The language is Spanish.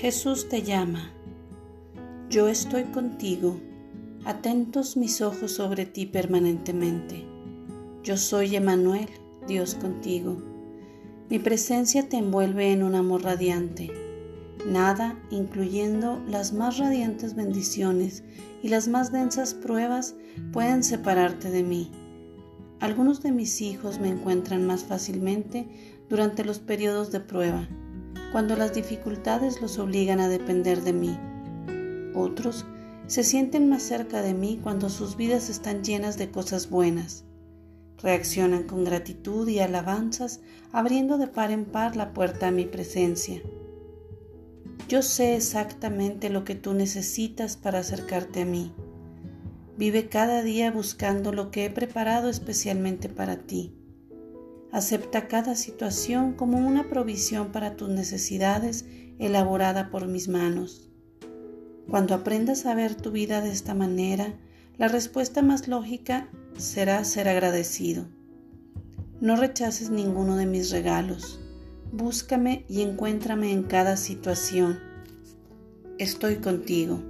Jesús te llama. Yo estoy contigo, atentos mis ojos sobre ti permanentemente. Yo soy Emanuel, Dios contigo. Mi presencia te envuelve en un amor radiante. Nada, incluyendo las más radiantes bendiciones y las más densas pruebas, pueden separarte de mí. Algunos de mis hijos me encuentran más fácilmente durante los periodos de prueba cuando las dificultades los obligan a depender de mí. Otros se sienten más cerca de mí cuando sus vidas están llenas de cosas buenas. Reaccionan con gratitud y alabanzas, abriendo de par en par la puerta a mi presencia. Yo sé exactamente lo que tú necesitas para acercarte a mí. Vive cada día buscando lo que he preparado especialmente para ti. Acepta cada situación como una provisión para tus necesidades elaborada por mis manos. Cuando aprendas a ver tu vida de esta manera, la respuesta más lógica será ser agradecido. No rechaces ninguno de mis regalos. Búscame y encuéntrame en cada situación. Estoy contigo.